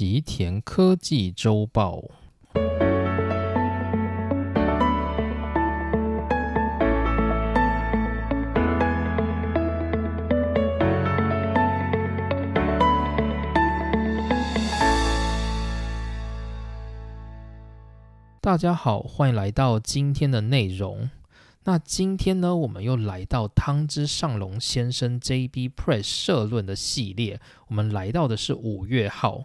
吉田科技周报。大家好，欢迎来到今天的内容。那今天呢，我们又来到汤之上龙先生 JB Press 社论的系列。我们来到的是五月号。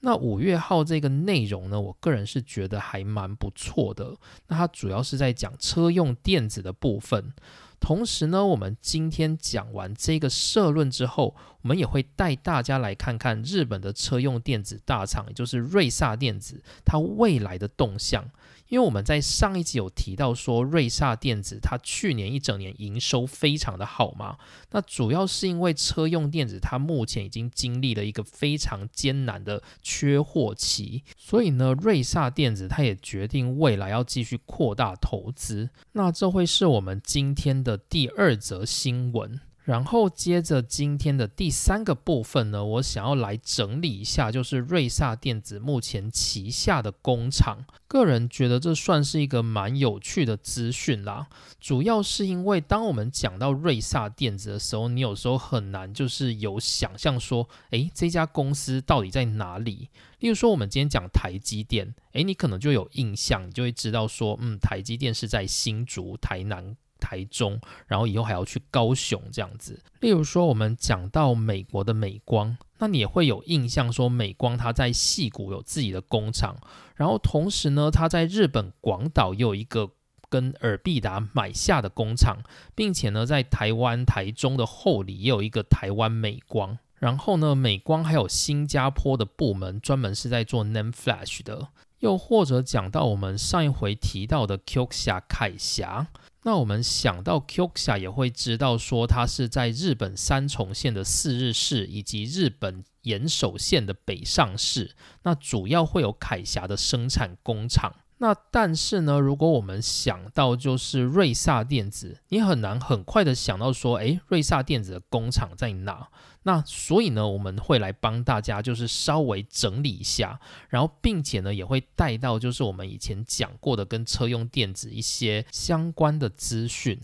那五月号这个内容呢，我个人是觉得还蛮不错的。那它主要是在讲车用电子的部分。同时呢，我们今天讲完这个社论之后，我们也会带大家来看看日本的车用电子大厂，也就是瑞萨电子，它未来的动向。因为我们在上一集有提到说，瑞萨电子它去年一整年营收非常的好嘛，那主要是因为车用电子它目前已经经历了一个非常艰难的缺货期，所以呢，瑞萨电子它也决定未来要继续扩大投资。那这会是我们今天的第二则新闻。然后接着今天的第三个部分呢，我想要来整理一下，就是瑞萨电子目前旗下的工厂。个人觉得这算是一个蛮有趣的资讯啦。主要是因为当我们讲到瑞萨电子的时候，你有时候很难就是有想象说，诶，这家公司到底在哪里？例如说，我们今天讲台积电，诶，你可能就有印象，你就会知道说，嗯，台积电是在新竹、台南。台中，然后以后还要去高雄这样子。例如说，我们讲到美国的美光，那你也会有印象说，美光它在戏谷有自己的工厂，然后同时呢，它在日本广岛又有一个跟尔必达买下的工厂，并且呢，在台湾台中的后里也有一个台湾美光。然后呢，美光还有新加坡的部门，专门是在做 NAND Flash 的。又或者讲到我们上一回提到的 Q 侠凯霞。那我们想到 Qxia 也会知道说，它是在日本三重县的四日市以及日本岩手县的北上市，那主要会有凯霞的生产工厂。那但是呢，如果我们想到就是瑞萨电子，你很难很快的想到说，诶，瑞萨电子的工厂在哪？那所以呢，我们会来帮大家就是稍微整理一下，然后并且呢，也会带到就是我们以前讲过的跟车用电子一些相关的资讯。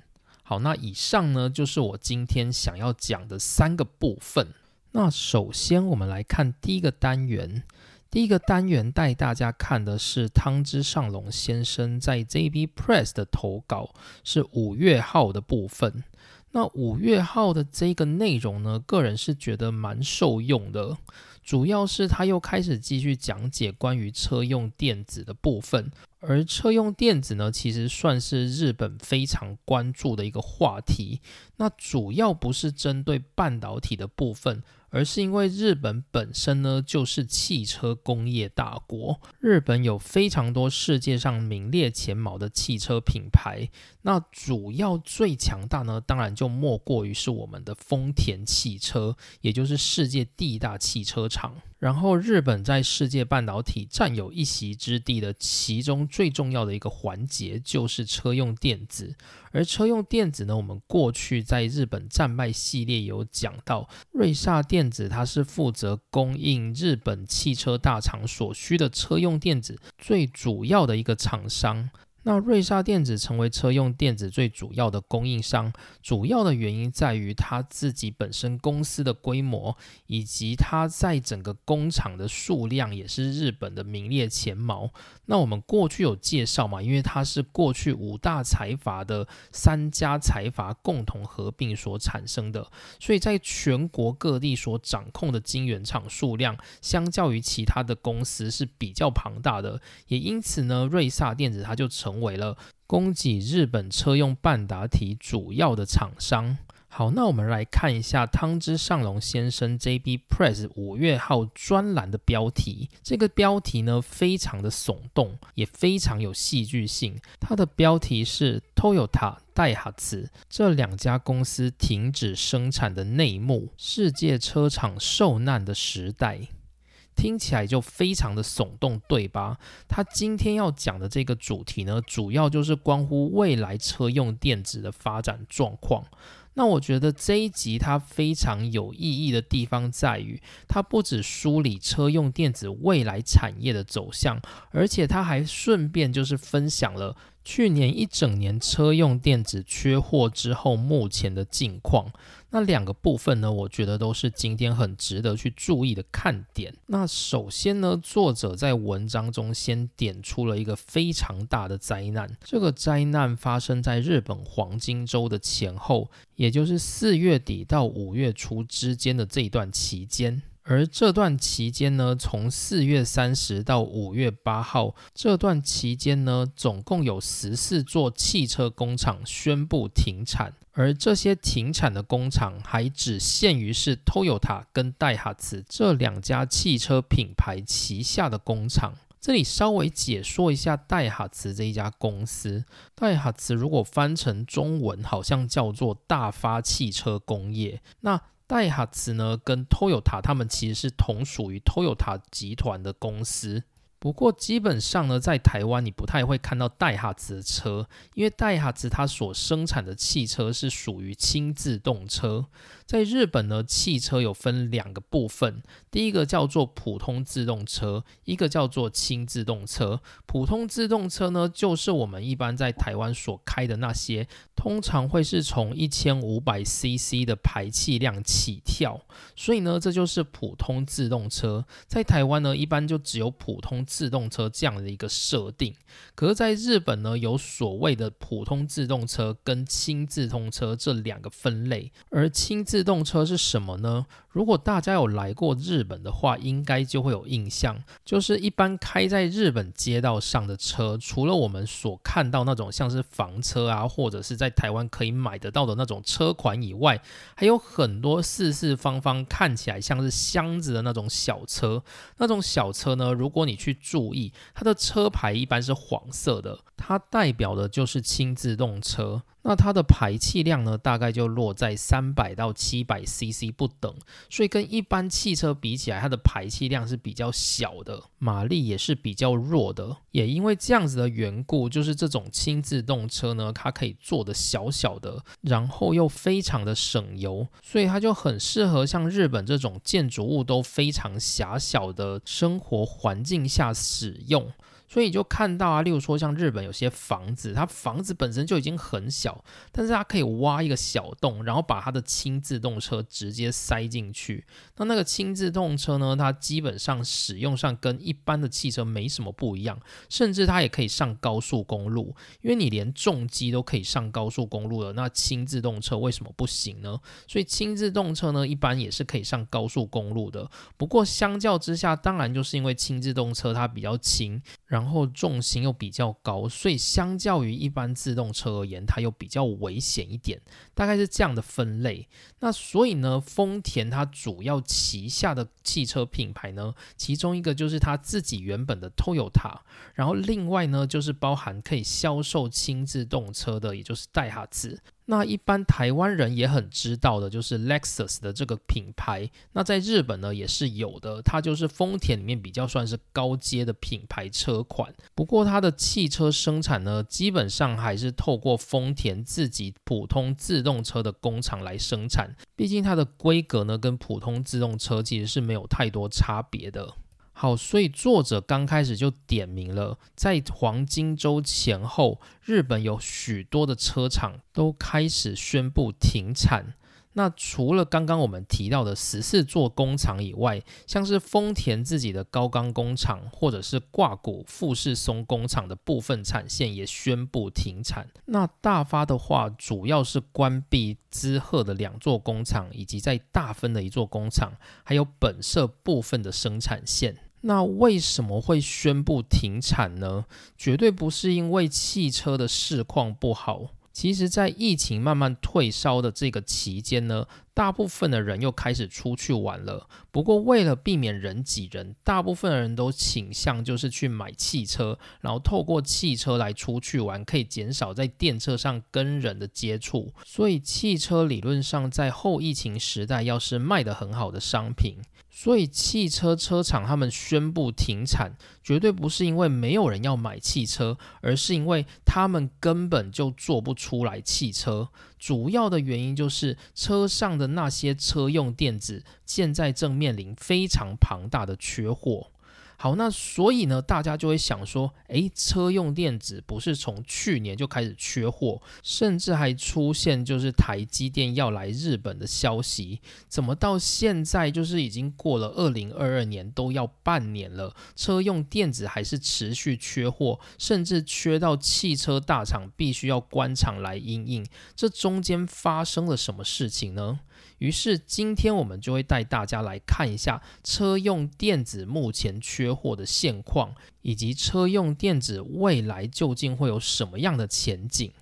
好，那以上呢就是我今天想要讲的三个部分。那首先我们来看第一个单元，第一个单元带大家看的是汤之上龙先生在 JB Press 的投稿，是五月号的部分。那五月号的这个内容呢，个人是觉得蛮受用的，主要是他又开始继续讲解关于车用电子的部分，而车用电子呢，其实算是日本非常关注的一个话题。那主要不是针对半导体的部分。而是因为日本本身呢就是汽车工业大国，日本有非常多世界上名列前茅的汽车品牌，那主要最强大呢，当然就莫过于是我们的丰田汽车，也就是世界第一大汽车厂。然后，日本在世界半导体占有一席之地的其中最重要的一个环节就是车用电子。而车用电子呢，我们过去在日本战败系列有讲到，瑞萨电子它是负责供应日本汽车大厂所需的车用电子最主要的一个厂商。那瑞萨电子成为车用电子最主要的供应商，主要的原因在于它自己本身公司的规模，以及它在整个工厂的数量也是日本的名列前茅。那我们过去有介绍嘛？因为它是过去五大财阀的三家财阀共同合并所产生的，所以在全国各地所掌控的晶圆厂数量，相较于其他的公司是比较庞大的。也因此呢，瑞萨电子它就成。成为了供给日本车用半导体主要的厂商。好，那我们来看一下汤之上龙先生 JB Press 五月号专栏的标题。这个标题呢，非常的耸动，也非常有戏剧性。它的标题是 Toyota 戴哈茨这两家公司停止生产的内幕，世界车厂受难的时代。听起来就非常的耸动，对吧？他今天要讲的这个主题呢，主要就是关乎未来车用电子的发展状况。那我觉得这一集它非常有意义的地方在于，它不止梳理车用电子未来产业的走向，而且它还顺便就是分享了。去年一整年车用电子缺货之后，目前的境况，那两个部分呢，我觉得都是今天很值得去注意的看点。那首先呢，作者在文章中先点出了一个非常大的灾难，这个灾难发生在日本黄金周的前后，也就是四月底到五月初之间的这一段期间。而这段期间呢，从四月三十到五月八号这段期间呢，总共有十四座汽车工厂宣布停产，而这些停产的工厂还只限于是 Toyota 跟戴哈茨这两家汽车品牌旗下的工厂。这里稍微解说一下戴哈茨这一家公司，戴哈茨如果翻成中文，好像叫做大发汽车工业。那戴哈茨呢，跟 Toyota 他们其实是同属于 Toyota 集团的公司。不过基本上呢，在台湾你不太会看到戴哈茨的车，因为戴哈茨它所生产的汽车是属于轻自动车。在日本呢，汽车有分两个部分，第一个叫做普通自动车，一个叫做轻自动车。普通自动车呢，就是我们一般在台湾所开的那些，通常会是从一千五百 CC 的排气量起跳，所以呢，这就是普通自动车。在台湾呢，一般就只有普通自动车这样的一个设定。可是，在日本呢，有所谓的普通自动车跟轻自动车这两个分类，而轻自动车是什么呢？如果大家有来过日本的话，应该就会有印象，就是一般开在日本街道上的车，除了我们所看到那种像是房车啊，或者是在台湾可以买得到的那种车款以外，还有很多四四方方看起来像是箱子的那种小车。那种小车呢，如果你去注意，它的车牌一般是黄色的，它代表的就是轻自动车。那它的排气量呢，大概就落在三百到七百 CC 不等，所以跟一般汽车比起来，它的排气量是比较小的，马力也是比较弱的。也因为这样子的缘故，就是这种轻自动车呢，它可以做的小小的，然后又非常的省油，所以它就很适合像日本这种建筑物都非常狭小的生活环境下使用。所以就看到啊，例如说像日本有些房子，它房子本身就已经很小，但是它可以挖一个小洞，然后把它的轻自动车直接塞进去。那那个轻自动车呢，它基本上使用上跟一般的汽车没什么不一样，甚至它也可以上高速公路，因为你连重机都可以上高速公路了，那轻自动车为什么不行呢？所以轻自动车呢，一般也是可以上高速公路的。不过相较之下，当然就是因为轻自动车它比较轻，然然后重心又比较高，所以相较于一般自动车而言，它又比较危险一点，大概是这样的分类。那所以呢，丰田它主要旗下的汽车品牌呢，其中一个就是它自己原本的 Toyota，然后另外呢就是包含可以销售轻自动车的，也就是戴哈兹。那一般台湾人也很知道的，就是 Lexus 的这个品牌。那在日本呢，也是有的，它就是丰田里面比较算是高阶的品牌车款。不过它的汽车生产呢，基本上还是透过丰田自己普通自动车的工厂来生产。毕竟它的规格呢，跟普通自动车其实是没有太多差别的。好，所以作者刚开始就点明了，在黄金周前后，日本有许多的车厂都开始宣布停产。那除了刚刚我们提到的十四座工厂以外，像是丰田自己的高冈工厂，或者是挂谷富士松工厂的部分产线也宣布停产。那大发的话，主要是关闭滋贺的两座工厂，以及在大分的一座工厂，还有本社部分的生产线。那为什么会宣布停产呢？绝对不是因为汽车的市况不好。其实，在疫情慢慢退烧的这个期间呢，大部分的人又开始出去玩了。不过，为了避免人挤人，大部分的人都倾向就是去买汽车，然后透过汽车来出去玩，可以减少在电车上跟人的接触。所以，汽车理论上在后疫情时代要是卖得很好的商品。所以汽车车厂他们宣布停产，绝对不是因为没有人要买汽车，而是因为他们根本就做不出来汽车。主要的原因就是车上的那些车用电子现在正面临非常庞大的缺货。好，那所以呢，大家就会想说，诶，车用电子不是从去年就开始缺货，甚至还出现就是台积电要来日本的消息，怎么到现在就是已经过了二零二二年都要半年了，车用电子还是持续缺货，甚至缺到汽车大厂必须要关厂来应应，这中间发生了什么事情呢？于是今天我们就会带大家来看一下车用电子目前缺货的现况，以及车用电子未来究竟会有什么样的前景。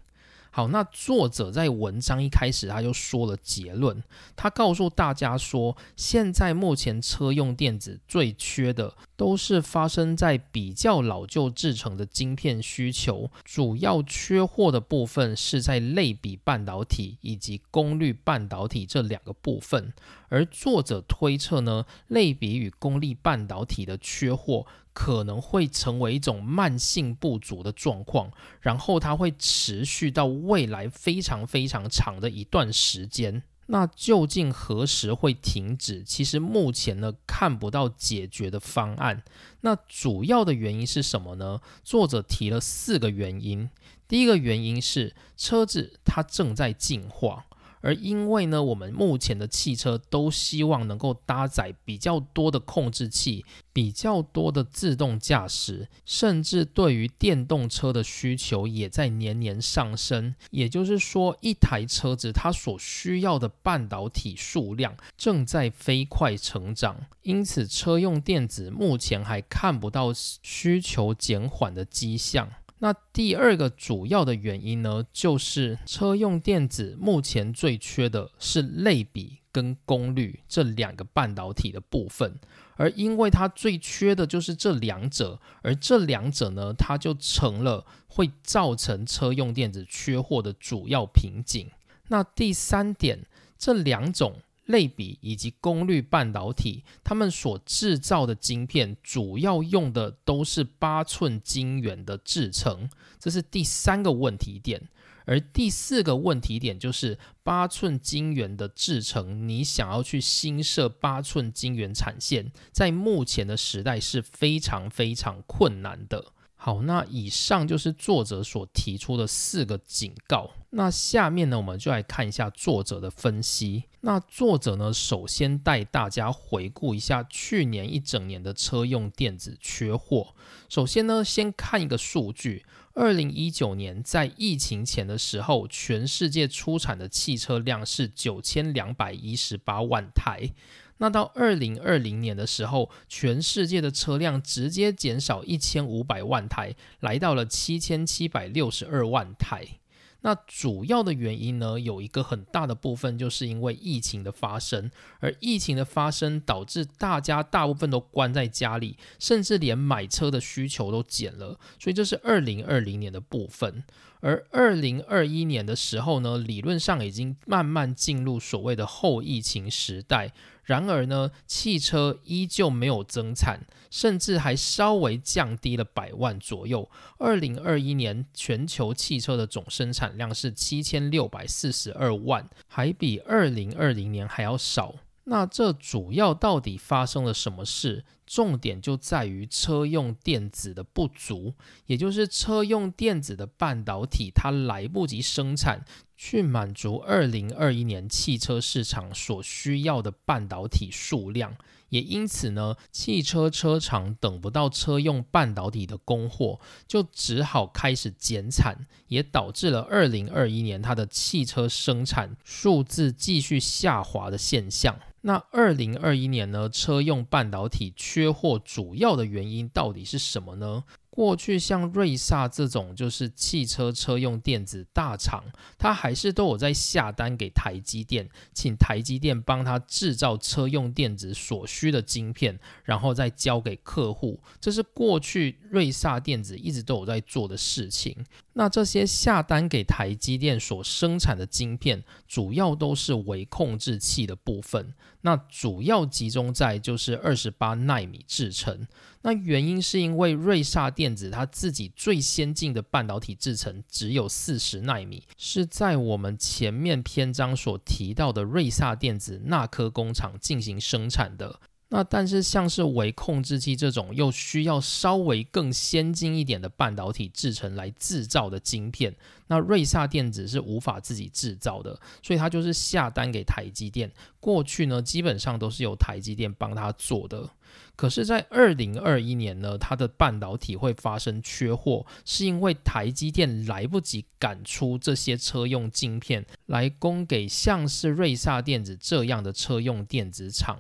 好，那作者在文章一开始他就说了结论，他告诉大家说，现在目前车用电子最缺的都是发生在比较老旧制成的晶片需求，主要缺货的部分是在类比半导体以及功率半导体这两个部分，而作者推测呢，类比与功率半导体的缺货。可能会成为一种慢性不足的状况，然后它会持续到未来非常非常长的一段时间。那究竟何时会停止？其实目前呢看不到解决的方案。那主要的原因是什么呢？作者提了四个原因。第一个原因是车子它正在进化。而因为呢，我们目前的汽车都希望能够搭载比较多的控制器，比较多的自动驾驶，甚至对于电动车的需求也在年年上升。也就是说，一台车子它所需要的半导体数量正在飞快成长，因此车用电子目前还看不到需求减缓的迹象。那第二个主要的原因呢，就是车用电子目前最缺的是类比跟功率这两个半导体的部分，而因为它最缺的就是这两者，而这两者呢，它就成了会造成车用电子缺货的主要瓶颈。那第三点，这两种。类比以及功率半导体，他们所制造的晶片主要用的都是八寸晶圆的制成，这是第三个问题点。而第四个问题点就是八寸晶圆的制成，你想要去新设八寸晶圆产线，在目前的时代是非常非常困难的。好，那以上就是作者所提出的四个警告。那下面呢，我们就来看一下作者的分析。那作者呢，首先带大家回顾一下去年一整年的车用电子缺货。首先呢，先看一个数据：二零一九年在疫情前的时候，全世界出产的汽车量是九千两百一十八万台。那到二零二零年的时候，全世界的车辆直接减少一千五百万台，来到了七千七百六十二万台。那主要的原因呢，有一个很大的部分，就是因为疫情的发生，而疫情的发生导致大家大部分都关在家里，甚至连买车的需求都减了，所以这是二零二零年的部分。而二零二一年的时候呢，理论上已经慢慢进入所谓的后疫情时代。然而呢，汽车依旧没有增产，甚至还稍微降低了百万左右。二零二一年全球汽车的总生产量是七千六百四十二万，还比二零二零年还要少。那这主要到底发生了什么事？重点就在于车用电子的不足，也就是车用电子的半导体它来不及生产，去满足二零二一年汽车市场所需要的半导体数量。也因此呢，汽车车厂等不到车用半导体的供货，就只好开始减产，也导致了二零二一年它的汽车生产数字继续下滑的现象。那二零二一年呢？车用半导体缺货主要的原因到底是什么呢？过去像瑞萨这种就是汽车车用电子大厂，它还是都有在下单给台积电，请台积电帮他制造车用电子所需的晶片，然后再交给客户。这是过去瑞萨电子一直都有在做的事情。那这些下单给台积电所生产的晶片，主要都是微控制器的部分。那主要集中在就是二十八纳米制程。那原因是因为瑞萨电子它自己最先进的半导体制程只有四十纳米，是在我们前面篇章所提到的瑞萨电子那颗工厂进行生产的。那但是像是微控制器这种又需要稍微更先进一点的半导体制成来制造的晶片，那瑞萨电子是无法自己制造的，所以它就是下单给台积电。过去呢，基本上都是由台积电帮他做的。可是，在二零二一年呢，它的半导体会发生缺货，是因为台积电来不及赶出这些车用晶片来供给像是瑞萨电子这样的车用电子厂。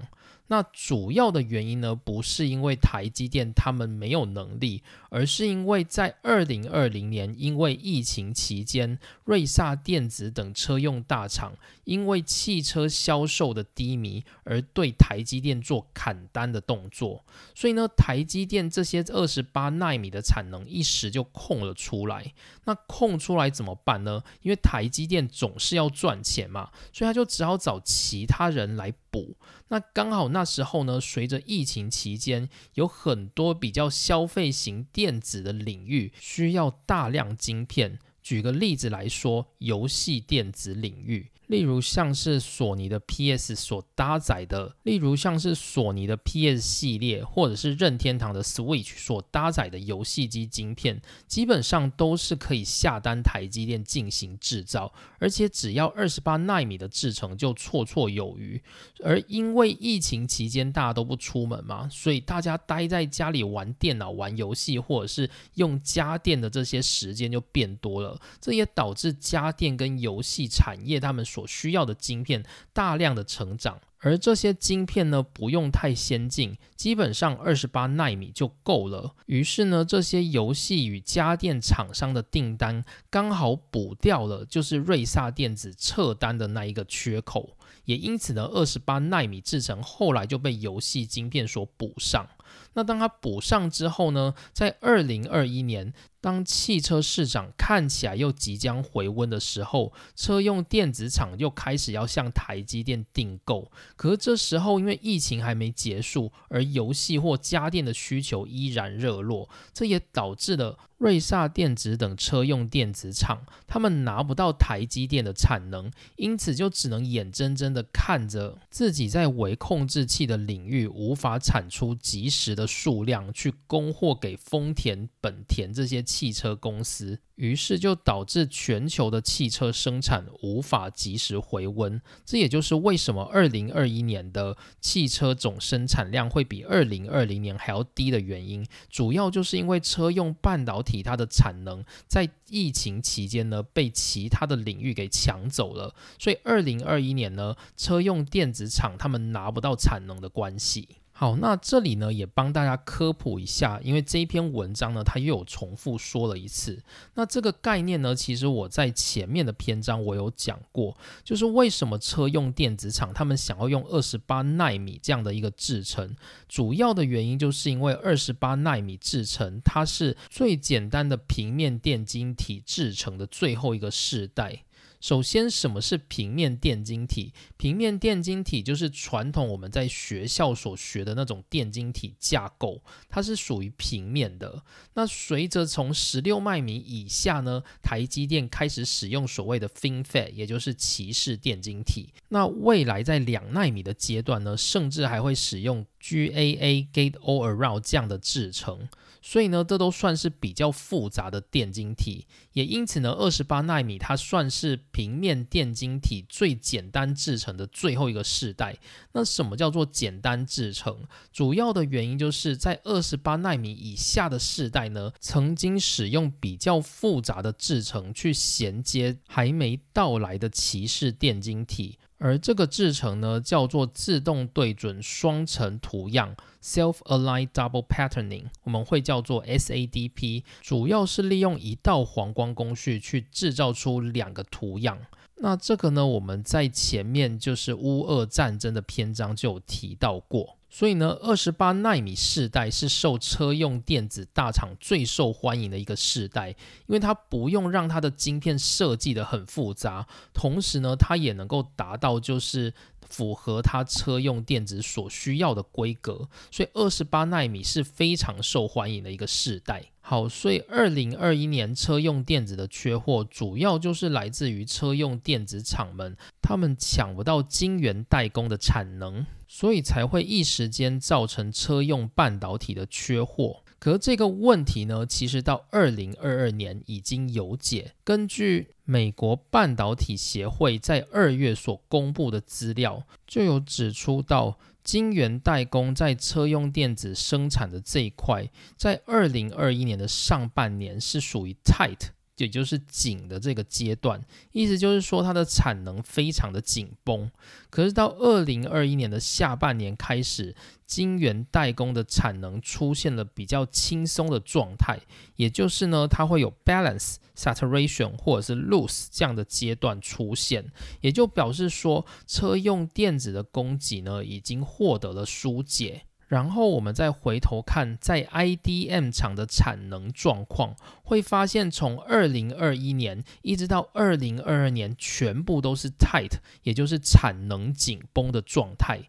那主要的原因呢，不是因为台积电他们没有能力，而是因为在二零二零年，因为疫情期间，瑞萨电子等车用大厂因为汽车销售的低迷，而对台积电做砍单的动作，所以呢，台积电这些二十八纳米的产能一时就空了出来。那空出来怎么办呢？因为台积电总是要赚钱嘛，所以他就只好找其他人来补。那刚好那时候呢，随着疫情期间，有很多比较消费型电子的领域需要大量晶片。举个例子来说，游戏电子领域。例如像是索尼的 PS 所搭载的，例如像是索尼的 PS 系列，或者是任天堂的 Switch 所搭载的游戏机晶片，基本上都是可以下单台积电进行制造，而且只要二十八纳米的制程就绰绰有余。而因为疫情期间大家都不出门嘛，所以大家待在家里玩电脑、玩游戏，或者是用家电的这些时间就变多了，这也导致家电跟游戏产业他们所所需要的晶片大量的成长，而这些晶片呢不用太先进，基本上二十八纳米就够了。于是呢，这些游戏与家电厂商的订单刚好补掉了，就是瑞萨电子撤单的那一个缺口。也因此呢，二十八纳米制程后来就被游戏晶片所补上。那当它补上之后呢，在二零二一年。当汽车市场看起来又即将回温的时候，车用电子厂又开始要向台积电订购。可是这时候，因为疫情还没结束，而游戏或家电的需求依然热络，这也导致了瑞萨电子等车用电子厂他们拿不到台积电的产能，因此就只能眼睁睁的看着自己在微控制器的领域无法产出及时的数量去供货给丰田、本田这些。汽车公司。于是就导致全球的汽车生产无法及时回温，这也就是为什么二零二一年的汽车总生产量会比二零二零年还要低的原因，主要就是因为车用半导体它的产能在疫情期间呢被其他的领域给抢走了，所以二零二一年呢车用电子厂他们拿不到产能的关系。好，那这里呢也帮大家科普一下，因为这一篇文章呢，它又有重复说了一次。那这个概念呢，其实我在前面的篇章我有讲过，就是为什么车用电子厂他们想要用二十八纳米这样的一个制程，主要的原因就是因为二十八纳米制程它是最简单的平面电晶体制成的最后一个世代。首先，什么是平面电晶体？平面电晶体就是传统我们在学校所学的那种电晶体架构，它是属于平面的。那随着从十六纳米以下呢，台积电开始使用所谓的 FinFET，也就是骑士电晶体。那未来在两纳米的阶段呢，甚至还会使用 GAA Gate All Around 这样的制程。所以呢，这都算是比较复杂的电晶体，也因此呢，二十八纳米它算是平面电晶体最简单制成的最后一个世代。那什么叫做简单制成？主要的原因就是在二十八纳米以下的世代呢，曾经使用比较复杂的制成去衔接还没到来的骑士电晶体。而这个制成呢，叫做自动对准双层图样 （self-aligned double patterning），我们会叫做 SADP，主要是利用一道黄光工序去制造出两个图样。那这个呢，我们在前面就是乌俄战争的篇章就有提到过。所以呢，二十八纳米世代是受车用电子大厂最受欢迎的一个世代，因为它不用让它的晶片设计的很复杂，同时呢，它也能够达到就是符合它车用电子所需要的规格，所以二十八纳米是非常受欢迎的一个世代。好，所以二零二一年车用电子的缺货，主要就是来自于车用电子厂们，他们抢不到晶圆代工的产能，所以才会一时间造成车用半导体的缺货。可这个问题呢，其实到二零二二年已经有解。根据美国半导体协会在二月所公布的资料，就有指出到。晶圆代工在车用电子生产的这一块，在二零二一年的上半年是属于 tight，也就是紧的这个阶段，意思就是说它的产能非常的紧绷。可是到二零二一年的下半年开始。晶圆代工的产能出现了比较轻松的状态，也就是呢，它会有 balance、saturation 或者是 loose 这样的阶段出现，也就表示说车用电子的供给呢已经获得了疏解。然后我们再回头看在 IDM 厂的产能状况，会发现从二零二一年一直到二零二二年，全部都是 tight，也就是产能紧绷的状态。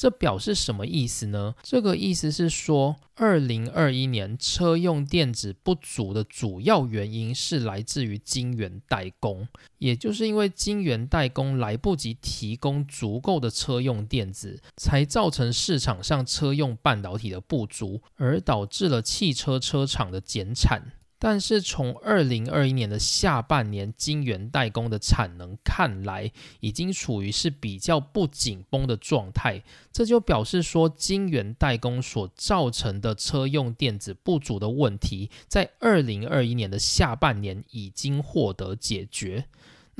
这表示什么意思呢？这个意思是说，二零二一年车用电子不足的主要原因是来自于晶圆代工，也就是因为晶圆代工来不及提供足够的车用电子，才造成市场上车用半导体的不足，而导致了汽车车厂的减产。但是从二零二一年的下半年，晶圆代工的产能看来已经处于是比较不紧绷的状态，这就表示说晶圆代工所造成的车用电子不足的问题，在二零二一年的下半年已经获得解决。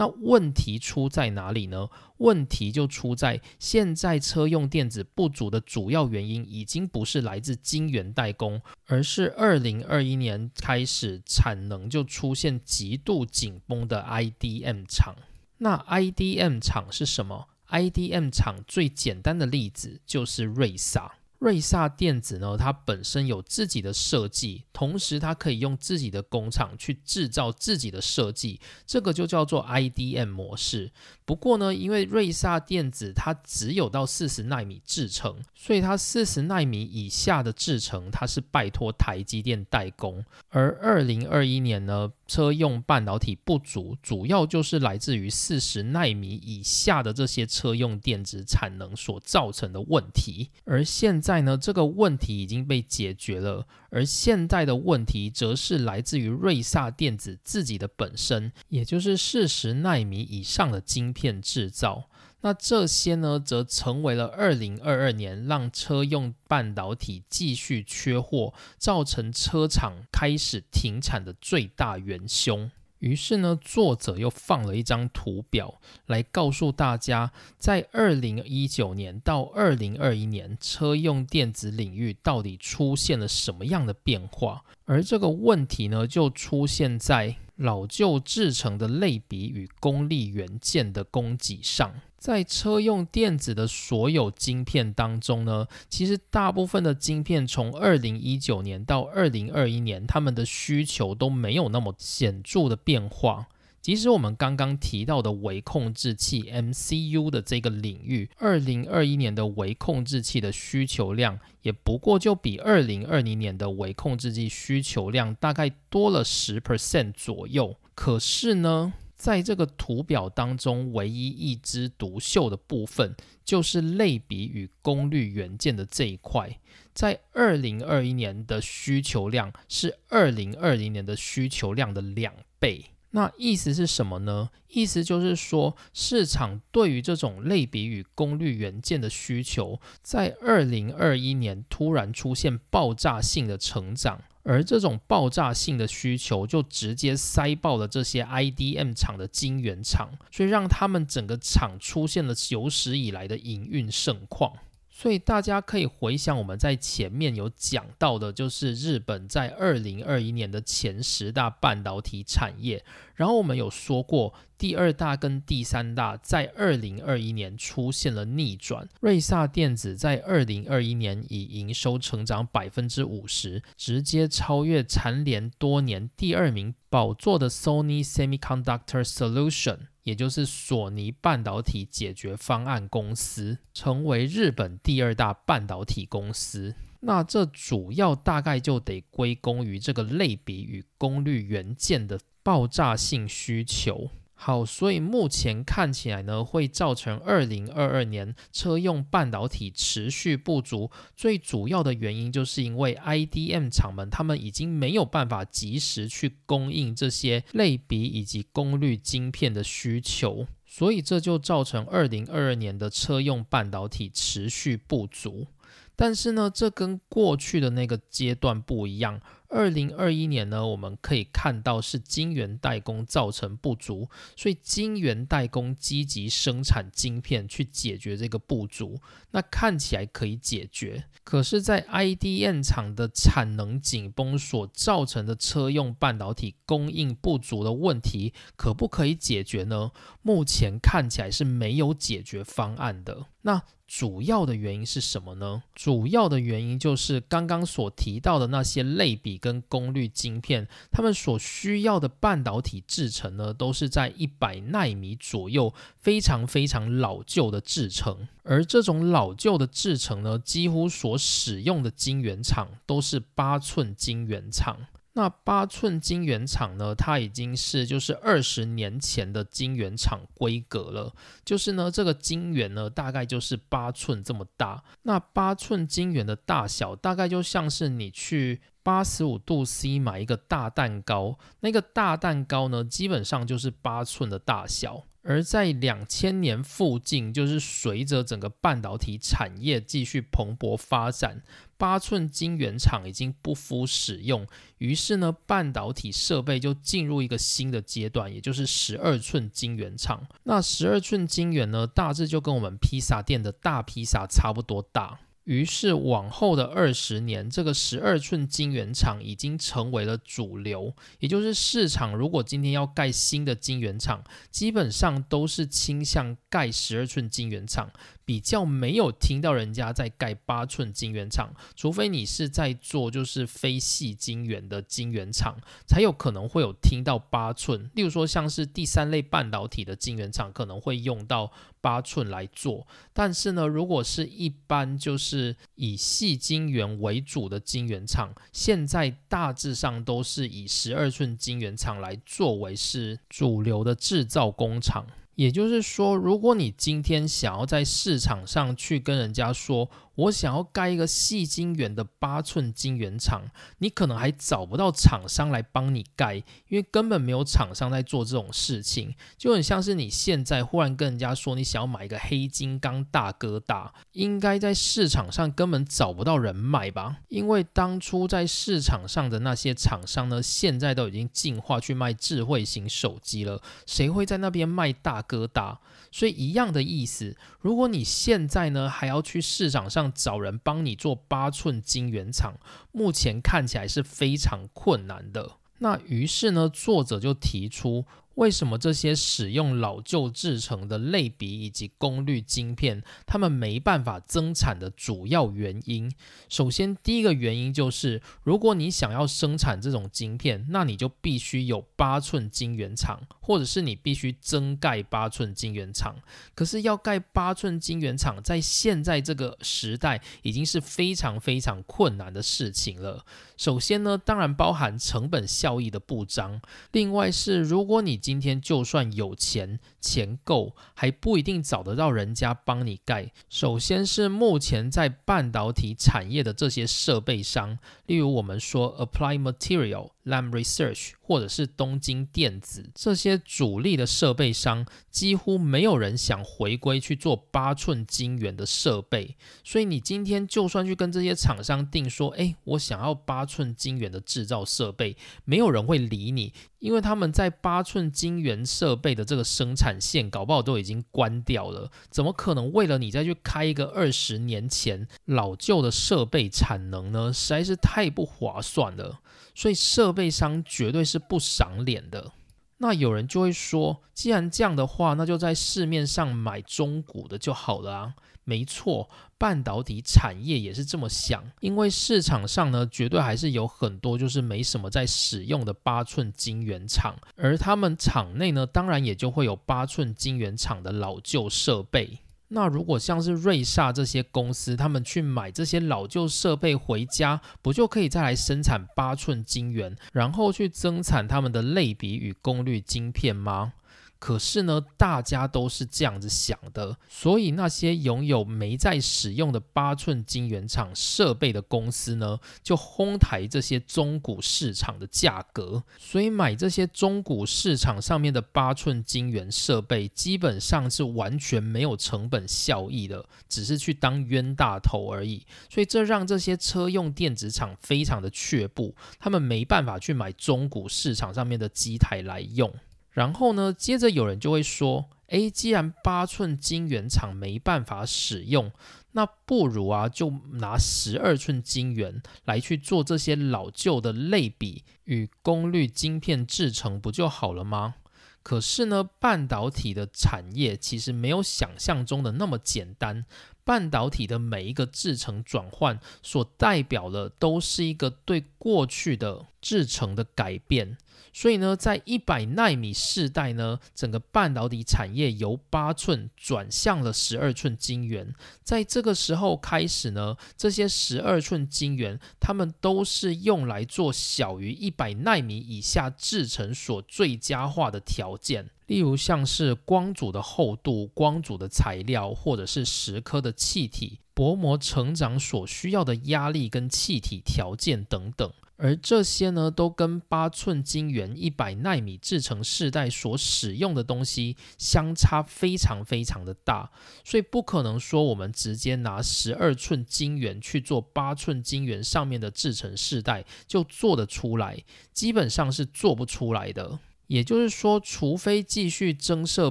那问题出在哪里呢？问题就出在现在车用电子不足的主要原因，已经不是来自晶圆代工，而是二零二一年开始产能就出现极度紧绷的 IDM 厂。那 IDM 厂是什么？IDM 厂最简单的例子就是瑞萨。瑞萨电子呢，它本身有自己的设计，同时它可以用自己的工厂去制造自己的设计，这个就叫做 IDM 模式。不过呢，因为瑞萨电子它只有到四十纳米制程，所以它四十纳米以下的制程，它是拜托台积电代工。而二零二一年呢，车用半导体不足，主要就是来自于四十纳米以下的这些车用电子产能所造成的问题。而现在。呢，这个问题已经被解决了，而现在的问题则是来自于瑞萨电子自己的本身，也就是四十纳米以上的晶片制造。那这些呢，则成为了二零二二年让车用半导体继续缺货，造成车厂开始停产的最大元凶。于是呢，作者又放了一张图表来告诉大家，在二零一九年到二零二一年，车用电子领域到底出现了什么样的变化？而这个问题呢，就出现在老旧制成的类比与功率元件的供给上。在车用电子的所有晶片当中呢，其实大部分的晶片从二零一九年到二零二一年，他们的需求都没有那么显著的变化。即使我们刚刚提到的微控制器 MCU 的这个领域，二零二一年的微控制器的需求量，也不过就比二零二零年的微控制器需求量大概多了十 percent 左右。可是呢？在这个图表当中，唯一一枝独秀的部分，就是类比与功率元件的这一块。在二零二一年的需求量是二零二零年的需求量的两倍。那意思是什么呢？意思就是说，市场对于这种类比与功率元件的需求，在二零二一年突然出现爆炸性的成长。而这种爆炸性的需求，就直接塞爆了这些 IDM 厂的晶圆厂，所以让他们整个厂出现了有史以来的营运盛况。所以大家可以回想我们在前面有讲到的，就是日本在二零二一年的前十大半导体产业。然后我们有说过，第二大跟第三大在二零二一年出现了逆转。瑞萨电子在二零二一年以营收成长百分之五十，直接超越蝉联多年第二名宝座的 Sony Semiconductor Solution，也就是索尼半导体解决方案公司，成为日本第二大半导体公司。那这主要大概就得归功于这个类比与功率元件的。爆炸性需求好，所以目前看起来呢，会造成二零二二年车用半导体持续不足。最主要的原因就是因为 IDM 厂们他们已经没有办法及时去供应这些类比以及功率晶片的需求，所以这就造成二零二二年的车用半导体持续不足。但是呢，这跟过去的那个阶段不一样。二零二一年呢，我们可以看到是晶圆代工造成不足，所以晶圆代工积极生产晶片去解决这个不足，那看起来可以解决。可是，在 IDM 厂的产能紧绷所造成的车用半导体供应不足的问题，可不可以解决呢？目前看起来是没有解决方案的。那主要的原因是什么呢？主要的原因就是刚刚所提到的那些类比跟功率晶片，它们所需要的半导体制程呢，都是在一百纳米左右，非常非常老旧的制程。而这种老旧的制程呢，几乎所使用的晶圆厂都是八寸晶圆厂。那八寸晶圆厂呢？它已经是就是二十年前的晶圆厂规格了。就是呢，这个晶圆呢，大概就是八寸这么大。那八寸晶圆的大小，大概就像是你去八十五度 C 买一个大蛋糕，那个大蛋糕呢，基本上就是八寸的大小。而在两千年附近，就是随着整个半导体产业继续蓬勃发展，八寸晶圆厂已经不敷使用，于是呢，半导体设备就进入一个新的阶段，也就是十二寸晶圆厂。那十二寸晶圆呢，大致就跟我们披萨店的大披萨差不多大。于是往后的二十年，这个十二寸晶圆厂已经成为了主流。也就是市场如果今天要盖新的晶圆厂，基本上都是倾向盖十二寸晶圆厂。比较没有听到人家在盖八寸晶圆厂，除非你是在做就是非细晶圆的晶圆厂，才有可能会有听到八寸。例如说像是第三类半导体的晶圆厂，可能会用到八寸来做。但是呢，如果是一般就是以细晶圆为主的晶圆厂，现在大致上都是以十二寸晶圆厂来作为是主流的制造工厂。也就是说，如果你今天想要在市场上去跟人家说，我想要盖一个细晶圆的八寸晶圆厂，你可能还找不到厂商来帮你盖，因为根本没有厂商在做这种事情。就很像是你现在忽然跟人家说你想要买一个黑金刚大哥大，应该在市场上根本找不到人买吧？因为当初在市场上的那些厂商呢，现在都已经进化去卖智慧型手机了，谁会在那边卖大哥大？所以一样的意思，如果你现在呢还要去市场上找人帮你做八寸晶圆厂，目前看起来是非常困难的。那于是呢，作者就提出。为什么这些使用老旧制成的类比以及功率晶片，他们没办法增产的主要原因？首先，第一个原因就是，如果你想要生产这种晶片，那你就必须有八寸晶圆厂，或者是你必须增盖八寸晶圆厂。可是要盖八寸晶圆厂，在现在这个时代已经是非常非常困难的事情了。首先呢，当然包含成本效益的不彰。另外是，如果你今天就算有钱，钱够，还不一定找得到人家帮你盖。首先是目前在半导体产业的这些设备商，例如我们说 Apply Material、Lam Research 或者是东京电子这些主力的设备商，几乎没有人想回归去做八寸晶圆的设备。所以你今天就算去跟这些厂商定说，哎，我想要八寸晶圆的制造设备，没有人会理你。因为他们在八寸晶圆设备的这个生产产线，搞不好都已经关掉了，怎么可能为了你再去开一个二十年前老旧的设备产能呢？实在是太不划算了。所以设备商绝对是不赏脸的。那有人就会说，既然这样的话，那就在市面上买中古的就好了啊。没错，半导体产业也是这么想，因为市场上呢，绝对还是有很多就是没什么在使用的八寸晶圆厂，而他们厂内呢，当然也就会有八寸晶圆厂的老旧设备。那如果像是瑞萨这些公司，他们去买这些老旧设备回家，不就可以再来生产八寸晶圆，然后去增产他们的类比与功率晶片吗？可是呢，大家都是这样子想的，所以那些拥有没在使用的八寸晶圆厂设备的公司呢，就哄抬这些中古市场的价格。所以买这些中古市场上面的八寸晶圆设备，基本上是完全没有成本效益的，只是去当冤大头而已。所以这让这些车用电子厂非常的却步，他们没办法去买中古市场上面的机台来用。然后呢，接着有人就会说：“诶，既然八寸晶圆厂没办法使用，那不如啊，就拿十二寸晶圆来去做这些老旧的类比与功率晶片制成，不就好了吗？”可是呢，半导体的产业其实没有想象中的那么简单。半导体的每一个制成转换，所代表的都是一个对过去的制成的改变。所以呢，在一百纳米世代呢，整个半导体产业由八寸转向了十二寸晶圆。在这个时候开始呢，这些十二寸晶圆，它们都是用来做小于一百纳米以下制成所最佳化的条件。例如像是光阻的厚度、光阻的材料，或者是蚀刻的气体、薄膜成长所需要的压力跟气体条件等等。而这些呢，都跟八寸晶圆一百纳米制成世代所使用的东西相差非常非常的大，所以不可能说我们直接拿十二寸晶圆去做八寸晶圆上面的制成世代就做得出来，基本上是做不出来的。也就是说，除非继续增设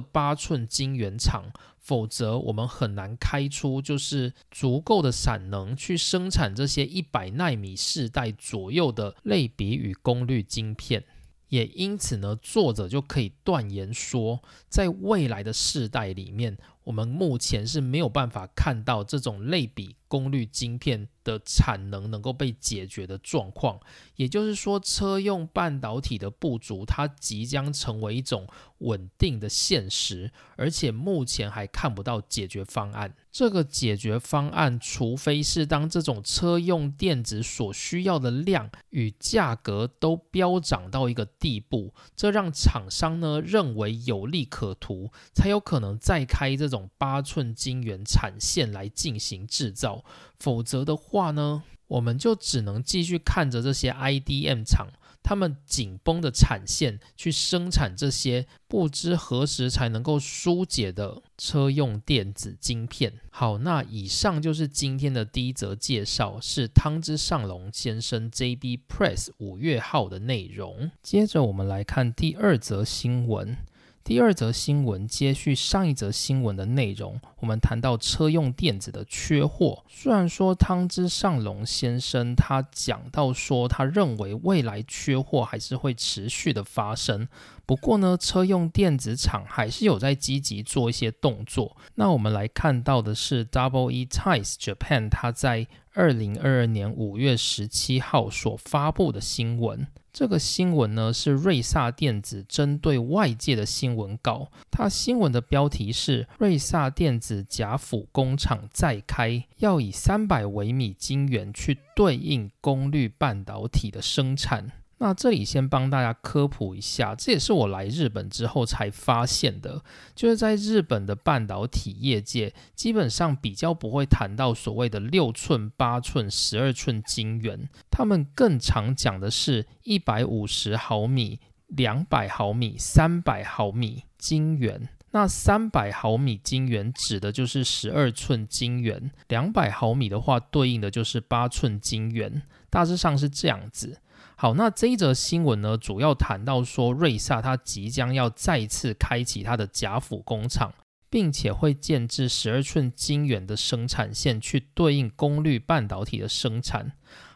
八寸晶圆厂。否则，我们很难开出就是足够的产能去生产这些一百纳米世代左右的类比与功率晶片。也因此呢，作者就可以断言说，在未来的世代里面，我们目前是没有办法看到这种类比功率晶片。的产能能够被解决的状况，也就是说，车用半导体的不足，它即将成为一种稳定的现实，而且目前还看不到解决方案。这个解决方案，除非是当这种车用电子所需要的量与价格都飙涨到一个地步，这让厂商呢认为有利可图，才有可能再开这种八寸晶圆产线来进行制造。否则的话呢，我们就只能继续看着这些 IDM 厂，他们紧绷的产线去生产这些不知何时才能够疏解的车用电子晶片。好，那以上就是今天的第一则介绍，是汤之上龙先生 JB Press 五月号的内容。接着我们来看第二则新闻。第二则新闻接续上一则新闻的内容，我们谈到车用电子的缺货。虽然说汤之上龙先生他讲到说，他认为未来缺货还是会持续的发生，不过呢，车用电子厂还是有在积极做一些动作。那我们来看到的是 Double E Ties Japan 他在二零二二年五月十七号所发布的新闻。这个新闻呢是瑞萨电子针对外界的新闻稿，它新闻的标题是瑞萨电子甲府工厂再开，要以三百微米晶圆去对应功率半导体的生产。那这里先帮大家科普一下，这也是我来日本之后才发现的，就是在日本的半导体业界，基本上比较不会谈到所谓的六寸、八寸、十二寸晶圆，他们更常讲的是一百五十毫米、两百毫米、三百毫米晶圆。那三百毫米晶圆指的就是十二寸晶圆，两百毫米的话对应的就是八寸晶圆，大致上是这样子。好，那这一则新闻呢，主要谈到说瑞萨他即将要再次开启他的贾府工厂，并且会建制十二寸晶圆的生产线，去对应功率半导体的生产。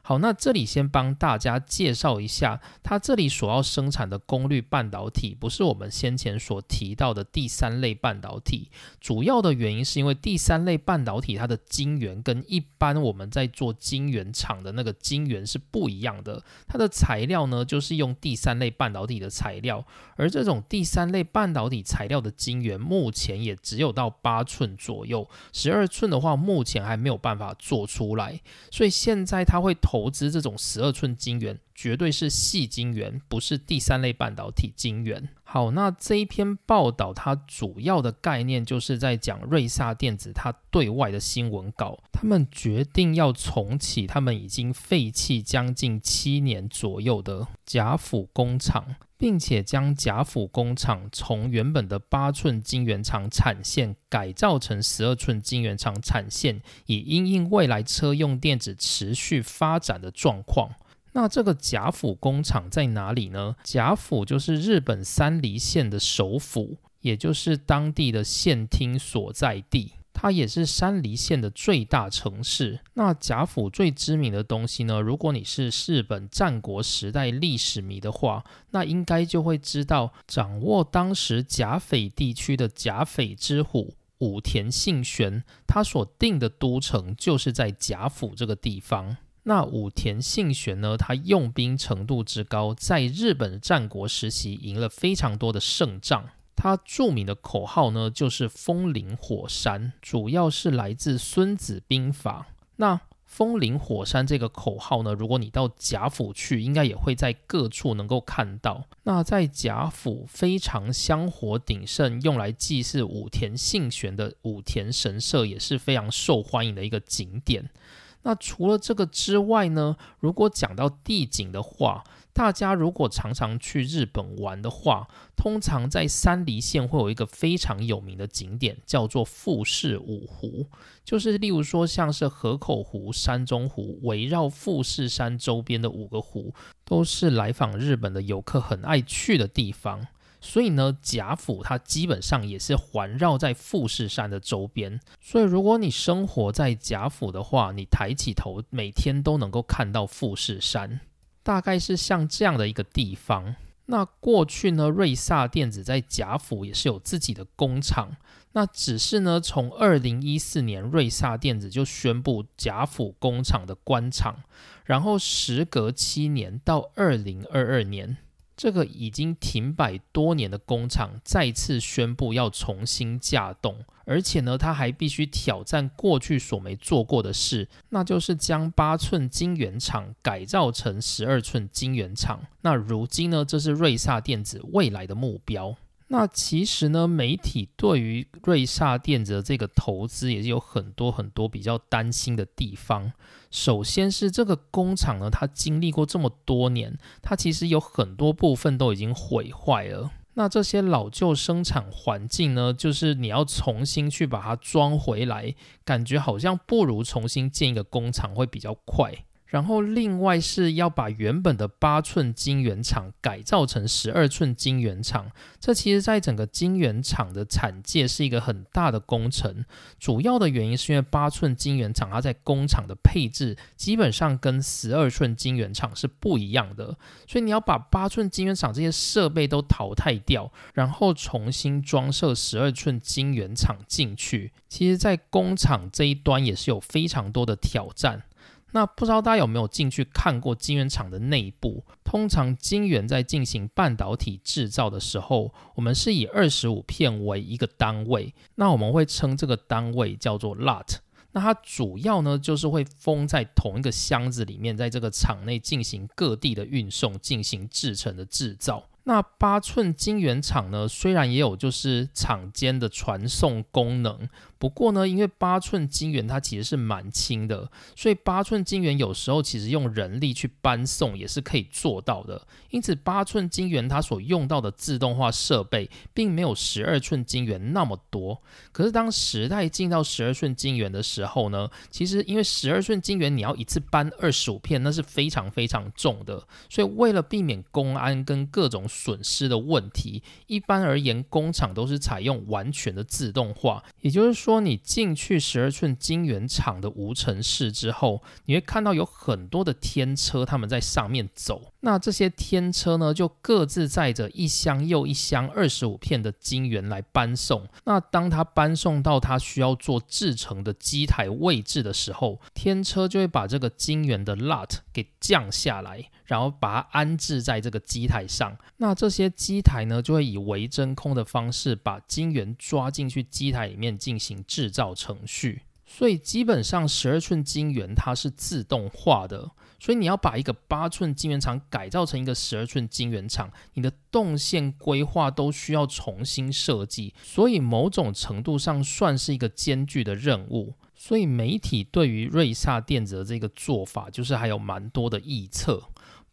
好，那这里先帮大家介绍一下，它这里所要生产的功率半导体，不是我们先前所提到的第三类半导体。主要的原因是因为第三类半导体它的晶圆跟一般我们在做晶圆厂的那个晶圆是不一样的，它的材料呢就是用第三类半导体的材料，而这种第三类半导体材料的晶圆目前也只有到八寸左右，十二寸的话目前还没有办法做出来，所以现在它会。投资这种十二寸晶圆，绝对是细晶圆，不是第三类半导体晶圆。好，那这一篇报道它主要的概念就是在讲瑞萨电子它对外的新闻稿，他们决定要重启他们已经废弃将近七年左右的甲府工厂。并且将甲府工厂从原本的八寸晶圆厂产线改造成十二寸晶圆厂产线，以因应未来车用电子持续发展的状况。那这个甲府工厂在哪里呢？甲府就是日本三梨县的首府，也就是当地的县厅所在地。它也是山梨县的最大城市。那甲府最知名的东西呢？如果你是日本战国时代历史迷的话，那应该就会知道，掌握当时甲斐地区的甲斐之虎武田信玄，他所定的都城就是在甲府这个地方。那武田信玄呢？他用兵程度之高，在日本战国时期赢了非常多的胜仗。他著名的口号呢，就是“风林火山”，主要是来自《孙子兵法》。那“风林火山”这个口号呢，如果你到贾府去，应该也会在各处能够看到。那在贾府非常香火鼎盛，用来祭祀武田信玄的武田神社，也是非常受欢迎的一个景点。那除了这个之外呢，如果讲到地景的话，大家如果常常去日本玩的话，通常在山梨县会有一个非常有名的景点，叫做富士五湖。就是例如说，像是河口湖、山中湖，围绕富士山周边的五个湖，都是来访日本的游客很爱去的地方。所以呢，甲府它基本上也是环绕在富士山的周边。所以如果你生活在甲府的话，你抬起头，每天都能够看到富士山。大概是像这样的一个地方。那过去呢，瑞萨电子在贾府也是有自己的工厂。那只是呢，从二零一四年，瑞萨电子就宣布贾府工厂的关厂，然后时隔七年，到二零二二年。这个已经停摆多年的工厂再次宣布要重新架动，而且呢，他还必须挑战过去所没做过的事，那就是将八寸晶圆厂改造成十二寸晶圆厂。那如今呢，这是瑞萨电子未来的目标。那其实呢，媒体对于瑞萨电子的这个投资也是有很多很多比较担心的地方。首先是这个工厂呢，它经历过这么多年，它其实有很多部分都已经毁坏了。那这些老旧生产环境呢，就是你要重新去把它装回来，感觉好像不如重新建一个工厂会比较快。然后另外是要把原本的八寸晶圆厂改造成十二寸晶圆厂，这其实在整个晶圆厂的产界是一个很大的工程。主要的原因是因为八寸晶圆厂它在工厂的配置基本上跟十二寸晶圆厂是不一样的，所以你要把八寸晶圆厂这些设备都淘汰掉，然后重新装设十二寸晶圆厂进去，其实在工厂这一端也是有非常多的挑战。那不知道大家有没有进去看过晶圆厂的内部？通常晶圆在进行半导体制造的时候，我们是以二十五片为一个单位，那我们会称这个单位叫做 lot。那它主要呢就是会封在同一个箱子里面，在这个厂内进行各地的运送，进行制成的制造。那八寸晶圆厂呢，虽然也有就是厂间的传送功能。不过呢，因为八寸金圆它其实是蛮轻的，所以八寸金圆有时候其实用人力去搬送也是可以做到的。因此，八寸金圆它所用到的自动化设备并没有十二寸金圆那么多。可是当时代进到十二寸金圆的时候呢，其实因为十二寸金圆你要一次搬二十五片，那是非常非常重的。所以为了避免公安跟各种损失的问题，一般而言工厂都是采用完全的自动化，也就是说。你进去十二寸晶圆厂的无尘室之后，你会看到有很多的天车，他们在上面走。那这些天车呢，就各自载着一箱又一箱二十五片的晶圆来搬送。那当它搬送到它需要做制成的机台位置的时候，天车就会把这个晶圆的 lot 给降下来。然后把它安置在这个机台上，那这些机台呢，就会以微真空的方式把晶圆抓进去机台里面进行制造程序。所以基本上十二寸晶圆它是自动化的，所以你要把一个八寸晶圆厂改造成一个十二寸晶圆厂，你的动线规划都需要重新设计，所以某种程度上算是一个艰巨的任务。所以媒体对于瑞萨电子的这个做法，就是还有蛮多的臆测。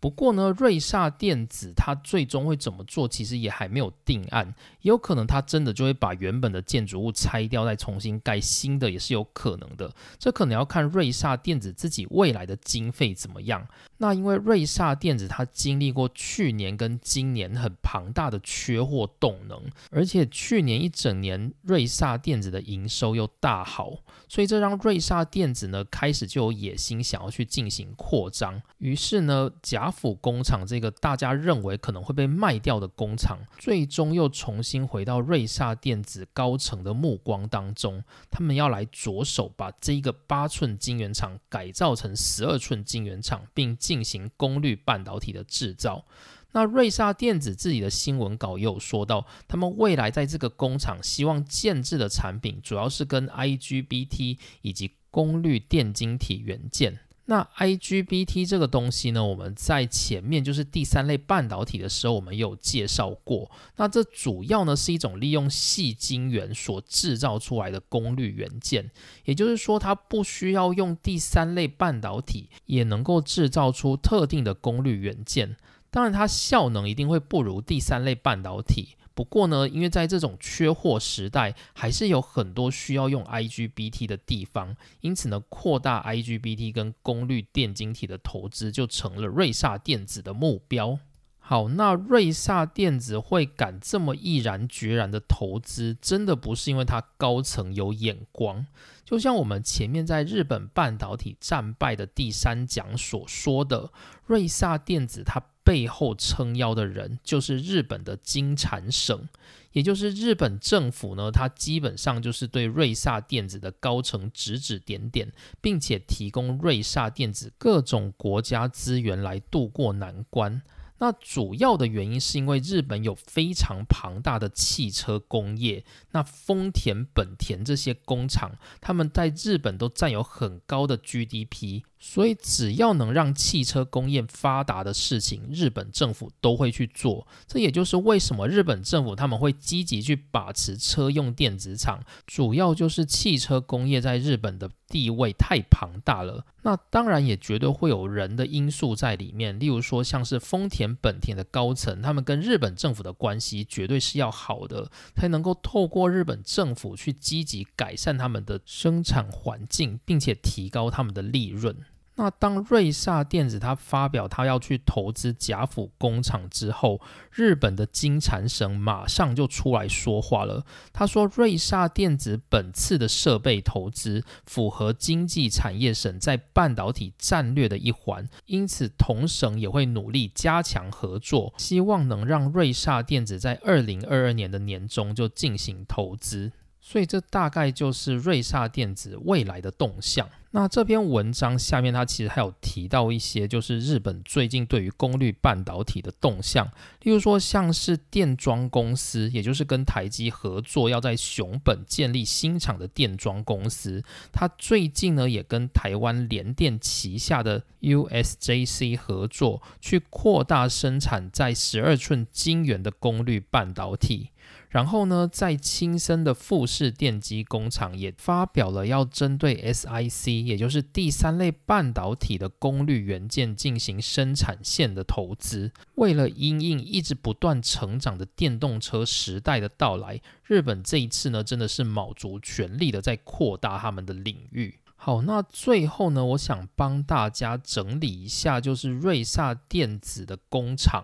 不过呢，瑞萨电子它最终会怎么做，其实也还没有定案，也有可能它真的就会把原本的建筑物拆掉，再重新盖新的，也是有可能的。这可能要看瑞萨电子自己未来的经费怎么样。那因为瑞萨电子它经历过去年跟今年很庞大的缺货动能，而且去年一整年瑞萨电子的营收又大好，所以这让瑞萨电子呢开始就有野心想要去进行扩张。于是呢，贾府工厂这个大家认为可能会被卖掉的工厂，最终又重新回到瑞萨电子高层的目光当中，他们要来着手把这一个八寸晶圆厂改造成十二寸晶圆厂，并。进行功率半导体的制造。那瑞萨电子自己的新闻稿也有说到，他们未来在这个工厂希望建制的产品，主要是跟 IGBT 以及功率电晶体元件。那 IGBT 这个东西呢，我们在前面就是第三类半导体的时候，我们有介绍过。那这主要呢是一种利用细晶圆所制造出来的功率元件，也就是说，它不需要用第三类半导体，也能够制造出特定的功率元件。当然，它效能一定会不如第三类半导体。不过呢，因为在这种缺货时代，还是有很多需要用 IGBT 的地方，因此呢，扩大 IGBT 跟功率电晶体的投资就成了瑞萨电子的目标。好，那瑞萨电子会敢这么毅然决然的投资，真的不是因为它高层有眼光。就像我们前面在日本半导体战败的第三讲所说的，瑞萨电子它。背后撑腰的人就是日本的金产省，也就是日本政府呢。它基本上就是对瑞萨电子的高层指指点点，并且提供瑞萨电子各种国家资源来渡过难关。那主要的原因是因为日本有非常庞大的汽车工业，那丰田、本田这些工厂，他们在日本都占有很高的 GDP。所以，只要能让汽车工业发达的事情，日本政府都会去做。这也就是为什么日本政府他们会积极去把持车用电子厂，主要就是汽车工业在日本的地位太庞大了。那当然也绝对会有人的因素在里面，例如说像是丰田、本田的高层，他们跟日本政府的关系绝对是要好的，才能够透过日本政府去积极改善他们的生产环境，并且提高他们的利润。那当瑞萨电子它发表它要去投资甲府工厂之后，日本的金产省马上就出来说话了。他说，瑞萨电子本次的设备投资符合经济产业省在半导体战略的一环，因此同省也会努力加强合作，希望能让瑞萨电子在二零二二年的年中就进行投资。所以这大概就是瑞萨电子未来的动向。那这篇文章下面，它其实还有提到一些，就是日本最近对于功率半导体的动向，例如说像是电装公司，也就是跟台积合作要在熊本建立新厂的电装公司，它最近呢也跟台湾联电旗下的 USJC 合作，去扩大生产在十二寸晶圆的功率半导体。然后呢，在亲生的富士电机工厂也发表了要针对 SIC，也就是第三类半导体的功率元件进行生产线的投资。为了因应一直不断成长的电动车时代的到来，日本这一次呢，真的是卯足全力的在扩大他们的领域。好，那最后呢，我想帮大家整理一下，就是瑞萨电子的工厂。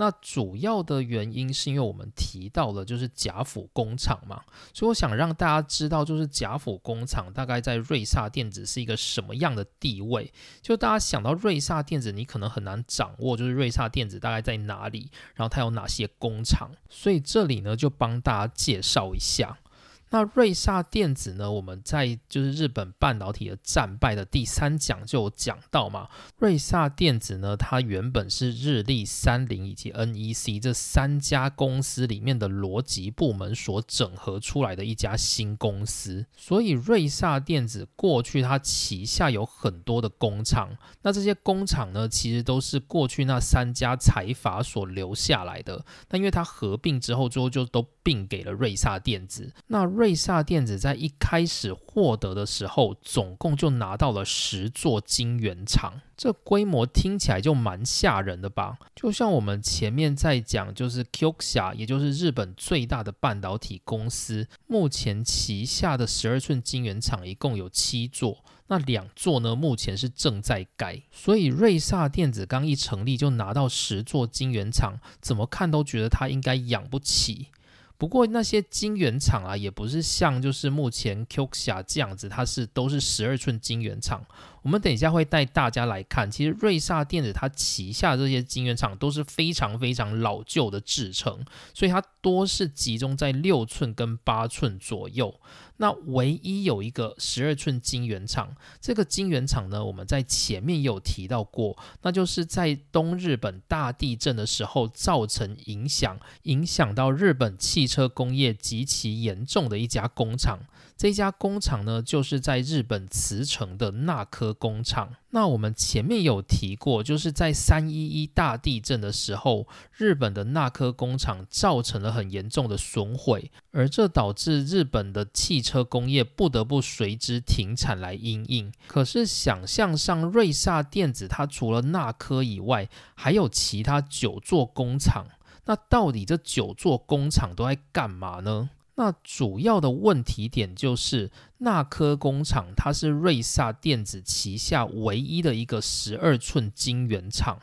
那主要的原因是因为我们提到了就是贾府工厂嘛，所以我想让大家知道，就是贾府工厂大概在瑞萨电子是一个什么样的地位。就大家想到瑞萨电子，你可能很难掌握，就是瑞萨电子大概在哪里，然后它有哪些工厂。所以这里呢，就帮大家介绍一下。那瑞萨电子呢？我们在就是日本半导体的战败的第三讲就有讲到嘛。瑞萨电子呢，它原本是日立、三菱以及 NEC 这三家公司里面的逻辑部门所整合出来的一家新公司。所以瑞萨电子过去它旗下有很多的工厂，那这些工厂呢，其实都是过去那三家财阀所留下来的。那因为它合并之后，最后就都并给了瑞萨电子。那瑞萨电子在一开始获得的时候，总共就拿到了十座晶圆厂，这规模听起来就蛮吓人的吧？就像我们前面在讲，就是 QXIA，也就是日本最大的半导体公司，目前旗下的十二寸晶圆厂一共有七座，那两座呢，目前是正在盖。所以瑞萨电子刚一成立就拿到十座晶圆厂，怎么看都觉得它应该养不起。不过那些晶圆厂啊，也不是像就是目前 QXIA 这样子，它是都是十二寸晶圆厂。我们等一下会带大家来看，其实瑞萨电子它旗下这些晶圆厂都是非常非常老旧的制程，所以它多是集中在六寸跟八寸左右。那唯一有一个十二寸晶圆厂，这个晶圆厂呢，我们在前面也有提到过，那就是在东日本大地震的时候造成影响，影响到日本汽车工业极其严重的一家工厂。这家工厂呢，就是在日本茨城的纳科工厂。那我们前面有提过，就是在三一一大地震的时候，日本的纳科工厂造成了很严重的损毁，而这导致日本的汽车工业不得不随之停产来应应。可是想象上，瑞萨电子它除了纳科以外，还有其他九座工厂。那到底这九座工厂都在干嘛呢？那主要的问题点就是，纳科工厂它是瑞萨电子旗下唯一的一个十二寸晶圆厂，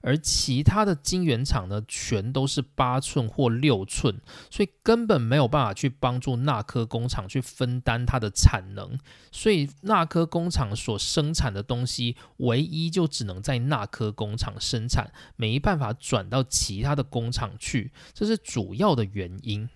而其他的晶圆厂呢，全都是八寸或六寸，所以根本没有办法去帮助纳科工厂去分担它的产能，所以纳科工厂所生产的东西，唯一就只能在纳科工厂生产，没办法转到其他的工厂去，这是主要的原因。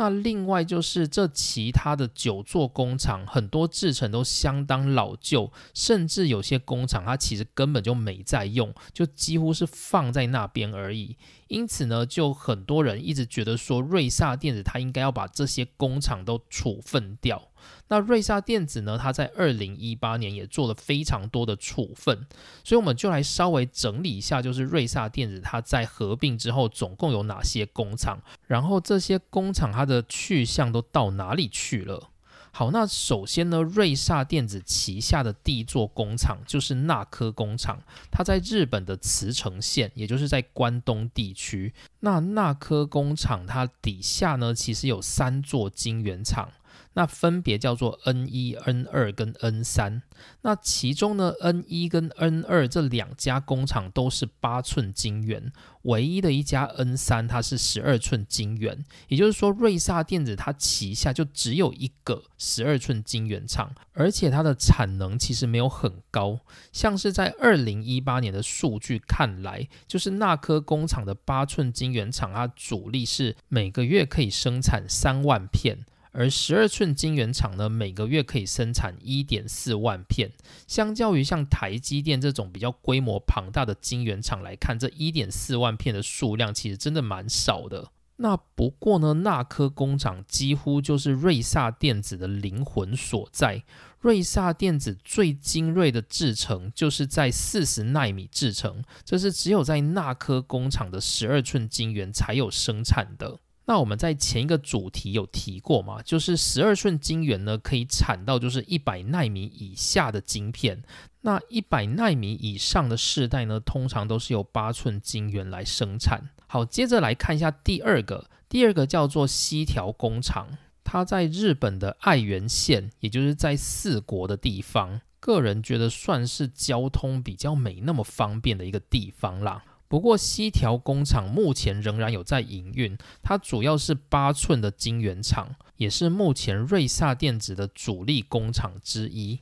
那另外就是这其他的九座工厂，很多制成都相当老旧，甚至有些工厂它其实根本就没在用，就几乎是放在那边而已。因此呢，就很多人一直觉得说，瑞萨电子它应该要把这些工厂都处分掉。那瑞萨电子呢，它在二零一八年也做了非常多的处分，所以我们就来稍微整理一下，就是瑞萨电子它在合并之后总共有哪些工厂，然后这些工厂它的去向都到哪里去了。好，那首先呢，瑞萨电子旗下的第一座工厂就是纳科工厂，它在日本的茨城县，也就是在关东地区。那纳科工厂它底下呢，其实有三座晶圆厂。那分别叫做 N 一、N 二跟 N 三。那其中呢，N 一跟 N 二这两家工厂都是八寸晶圆，唯一的一家 N 三它是十二寸晶圆。也就是说，瑞萨电子它旗下就只有一个十二寸晶圆厂，而且它的产能其实没有很高。像是在二零一八年的数据看来，就是那颗工厂的八寸晶圆厂，它主力是每个月可以生产三万片。而十二寸晶圆厂呢，每个月可以生产一点四万片。相较于像台积电这种比较规模庞大的晶圆厂来看，这一点四万片的数量其实真的蛮少的。那不过呢，那科工厂几乎就是瑞萨电子的灵魂所在。瑞萨电子最精锐的制程就是在四十纳米制程，这是只有在那颗工厂的十二寸晶圆才有生产的。那我们在前一个主题有提过嘛，就是十二寸晶圆呢可以产到就是一百纳米以下的晶片，那一百纳米以上的世代呢，通常都是由八寸晶圆来生产。好，接着来看一下第二个，第二个叫做西条工厂，它在日本的爱媛县，也就是在四国的地方，个人觉得算是交通比较没那么方便的一个地方啦。不过西条工厂目前仍然有在营运，它主要是八寸的晶圆厂，也是目前瑞萨电子的主力工厂之一。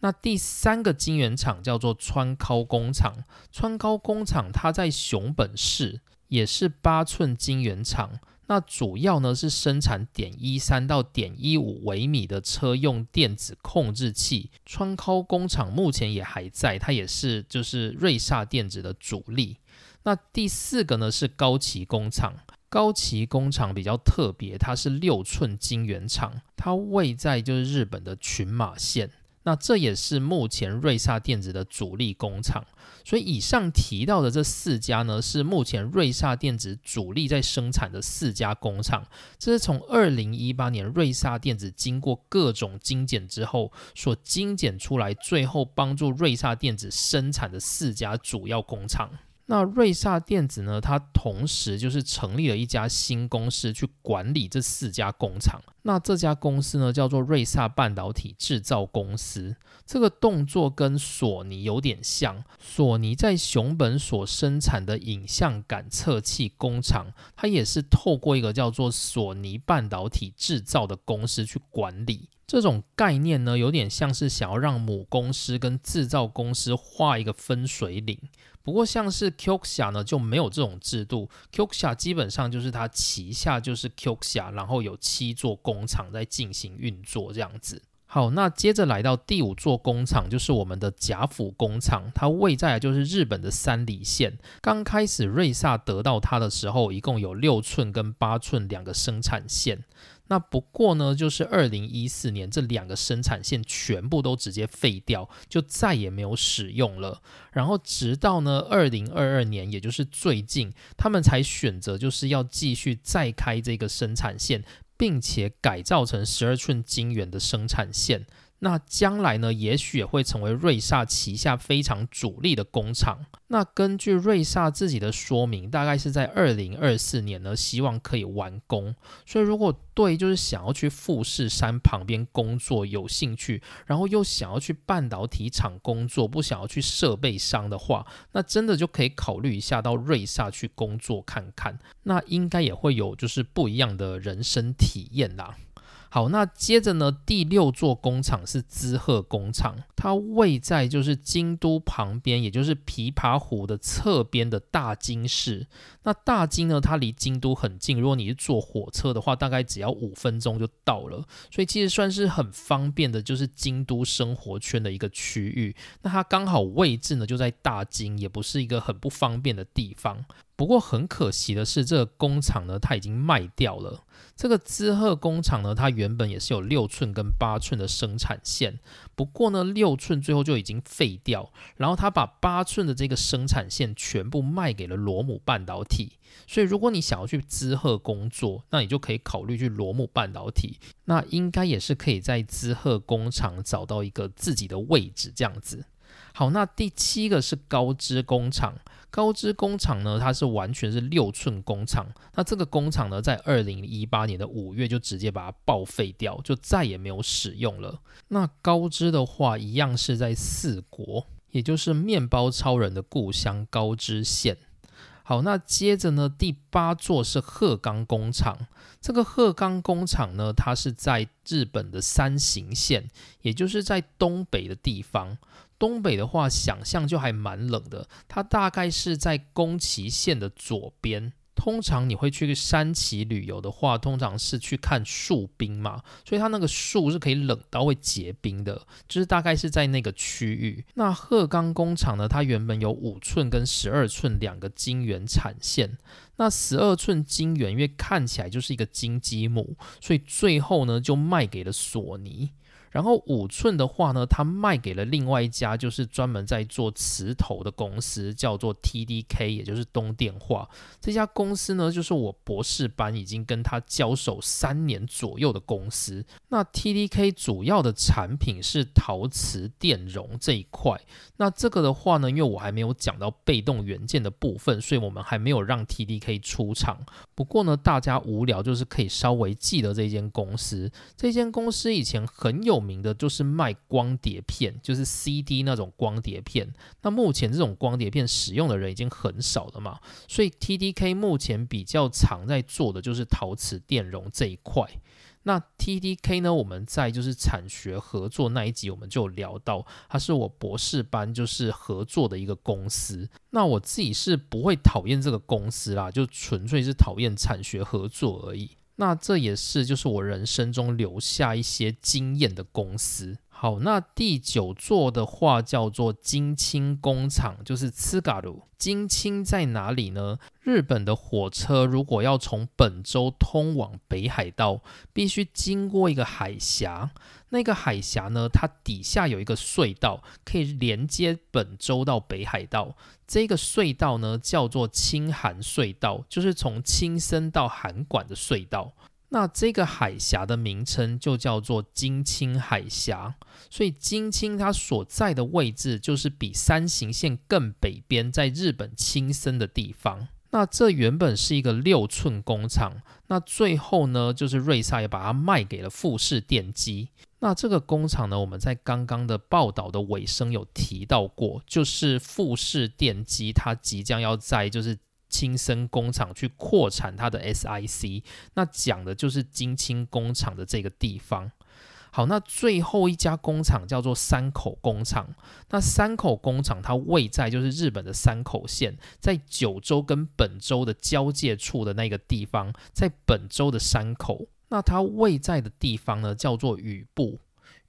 那第三个晶圆厂叫做川高工厂，川高工厂它在熊本市。也是八寸晶圆厂，那主要呢是生产点一三到点一五微米的车用电子控制器。川高工厂目前也还在，它也是就是瑞萨电子的主力。那第四个呢是高崎工厂，高崎工厂比较特别，它是六寸晶圆厂，它位在就是日本的群马县。那这也是目前瑞萨电子的主力工厂，所以以上提到的这四家呢，是目前瑞萨电子主力在生产的四家工厂。这是从二零一八年瑞萨电子经过各种精简之后所精简出来，最后帮助瑞萨电子生产的四家主要工厂。那瑞萨电子呢？它同时就是成立了一家新公司去管理这四家工厂。那这家公司呢，叫做瑞萨半导体制造公司。这个动作跟索尼有点像。索尼在熊本所生产的影像感测器工厂，它也是透过一个叫做索尼半导体制造的公司去管理。这种概念呢，有点像是想要让母公司跟制造公司画一个分水岭。不过，像是 Qxia 呢就没有这种制度。Qxia 基本上就是它旗下就是 Qxia，然后有七座工厂在进行运作这样子。好，那接着来到第五座工厂，就是我们的甲府工厂，它位在就是日本的三里县。刚开始瑞萨得到它的时候，一共有六寸跟八寸两个生产线。那不过呢，就是二零一四年这两个生产线全部都直接废掉，就再也没有使用了。然后直到呢二零二二年，也就是最近，他们才选择就是要继续再开这个生产线，并且改造成十二寸晶圆的生产线。那将来呢，也许也会成为瑞萨旗下非常主力的工厂。那根据瑞萨自己的说明，大概是在二零二四年呢，希望可以完工。所以如果对就是想要去富士山旁边工作有兴趣，然后又想要去半导体厂工作，不想要去设备商的话，那真的就可以考虑一下到瑞萨去工作看看。那应该也会有就是不一样的人生体验啦。好，那接着呢，第六座工厂是滋贺工厂，它位在就是京都旁边，也就是琵琶湖的侧边的大金市。那大金呢，它离京都很近，如果你是坐火车的话，大概只要五分钟就到了，所以其实算是很方便的，就是京都生活圈的一个区域。那它刚好位置呢就在大金，也不是一个很不方便的地方。不过很可惜的是，这个工厂呢，它已经卖掉了。这个滋贺工厂呢，它原本也是有六寸跟八寸的生产线，不过呢，六寸最后就已经废掉，然后他把八寸的这个生产线全部卖给了罗姆半导体。所以，如果你想要去滋贺工作，那你就可以考虑去罗姆半导体，那应该也是可以在滋贺工厂找到一个自己的位置这样子。好，那第七个是高知工厂。高知工厂呢，它是完全是六寸工厂。那这个工厂呢，在二零一八年的五月就直接把它报废掉，就再也没有使用了。那高知的话，一样是在四国，也就是面包超人的故乡高知县。好，那接着呢，第八座是鹤冈工厂。这个鹤冈工厂呢，它是在日本的山形县，也就是在东北的地方。东北的话，想象就还蛮冷的。它大概是在宫崎县的左边，通常你会去山崎旅游的话，通常是去看树冰嘛，所以它那个树是可以冷到会结冰的，就是大概是在那个区域。那鹤冈工厂呢，它原本有五寸跟十二寸两个晶圆产线，那十二寸晶圆因为看起来就是一个金鸡母，所以最后呢就卖给了索尼。然后五寸的话呢，它卖给了另外一家，就是专门在做磁头的公司，叫做 TDK，也就是东电化。这家公司呢，就是我博士班已经跟他交手三年左右的公司。那 TDK 主要的产品是陶瓷电容这一块。那这个的话呢，因为我还没有讲到被动元件的部分，所以我们还没有让 TDK 出场。不过呢，大家无聊就是可以稍微记得这间公司。这间公司以前很有。名的就是卖光碟片，就是 CD 那种光碟片。那目前这种光碟片使用的人已经很少了嘛，所以 TDK 目前比较常在做的就是陶瓷电容这一块。那 TDK 呢，我们在就是产学合作那一集我们就聊到，它是我博士班就是合作的一个公司。那我自己是不会讨厌这个公司啦，就纯粹是讨厌产学合作而已。那这也是就是我人生中留下一些经验的公司。好，那第九座的话叫做金青工厂，就是茨嘎鲁。金青在哪里呢？日本的火车如果要从本州通往北海道，必须经过一个海峡。那个海峡呢，它底下有一个隧道，可以连接本州到北海道。这个隧道呢，叫做青函隧道，就是从青森到函馆的隧道。那这个海峡的名称就叫做金青海峡，所以金青它所在的位置就是比山形线更北边，在日本青森的地方。那这原本是一个六寸工厂，那最后呢，就是瑞萨也把它卖给了富士电机。那这个工厂呢，我们在刚刚的报道的尾声有提到过，就是富士电机它即将要在就是。青森工厂去扩产它的 SIC，那讲的就是金青工厂的这个地方。好，那最后一家工厂叫做山口工厂。那山口工厂它位在就是日本的山口县，在九州跟本州的交界处的那个地方，在本州的山口。那它位在的地方呢，叫做雨部。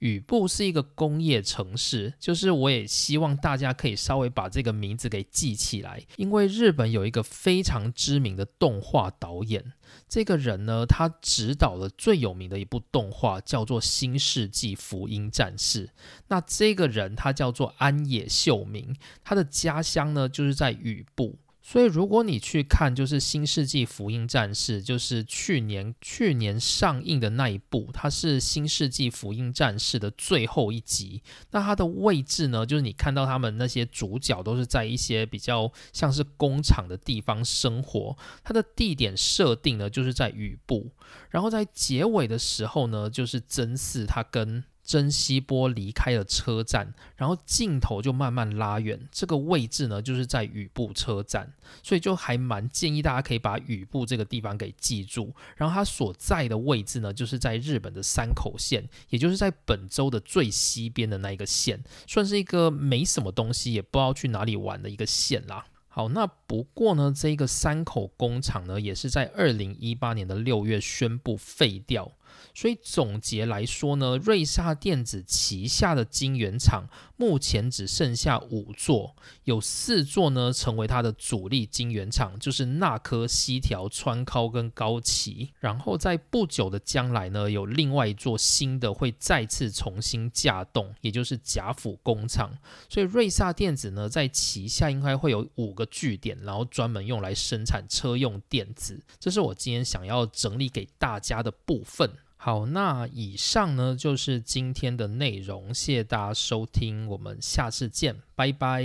雨部是一个工业城市，就是我也希望大家可以稍微把这个名字给记起来，因为日本有一个非常知名的动画导演，这个人呢，他执导了最有名的一部动画叫做《新世纪福音战士》，那这个人他叫做安野秀明，他的家乡呢就是在雨部。所以，如果你去看，就是《新世纪福音战士》，就是去年去年上映的那一部，它是《新世纪福音战士》的最后一集。那它的位置呢，就是你看到他们那些主角都是在一些比较像是工厂的地方生活。它的地点设定呢，就是在雨部。然后在结尾的时候呢，就是真嗣他跟。珍稀波离开了车站，然后镜头就慢慢拉远，这个位置呢就是在雨布车站，所以就还蛮建议大家可以把雨布这个地方给记住。然后它所在的位置呢，就是在日本的山口县，也就是在本州的最西边的那一个县，算是一个没什么东西，也不知道去哪里玩的一个县啦。好，那不过呢，这个山口工厂呢，也是在二零一八年的六月宣布废掉。所以总结来说呢，瑞萨电子旗下的晶圆厂目前只剩下五座，有四座呢成为它的主力晶圆厂，就是纳科、西条、川高跟高崎。然后在不久的将来呢，有另外一座新的会再次重新架动，也就是甲府工厂。所以瑞萨电子呢，在旗下应该会有五个据点，然后专门用来生产车用电子。这是我今天想要整理给大家的部分。好，那以上呢就是今天的内容，谢谢大家收听，我们下次见，拜拜。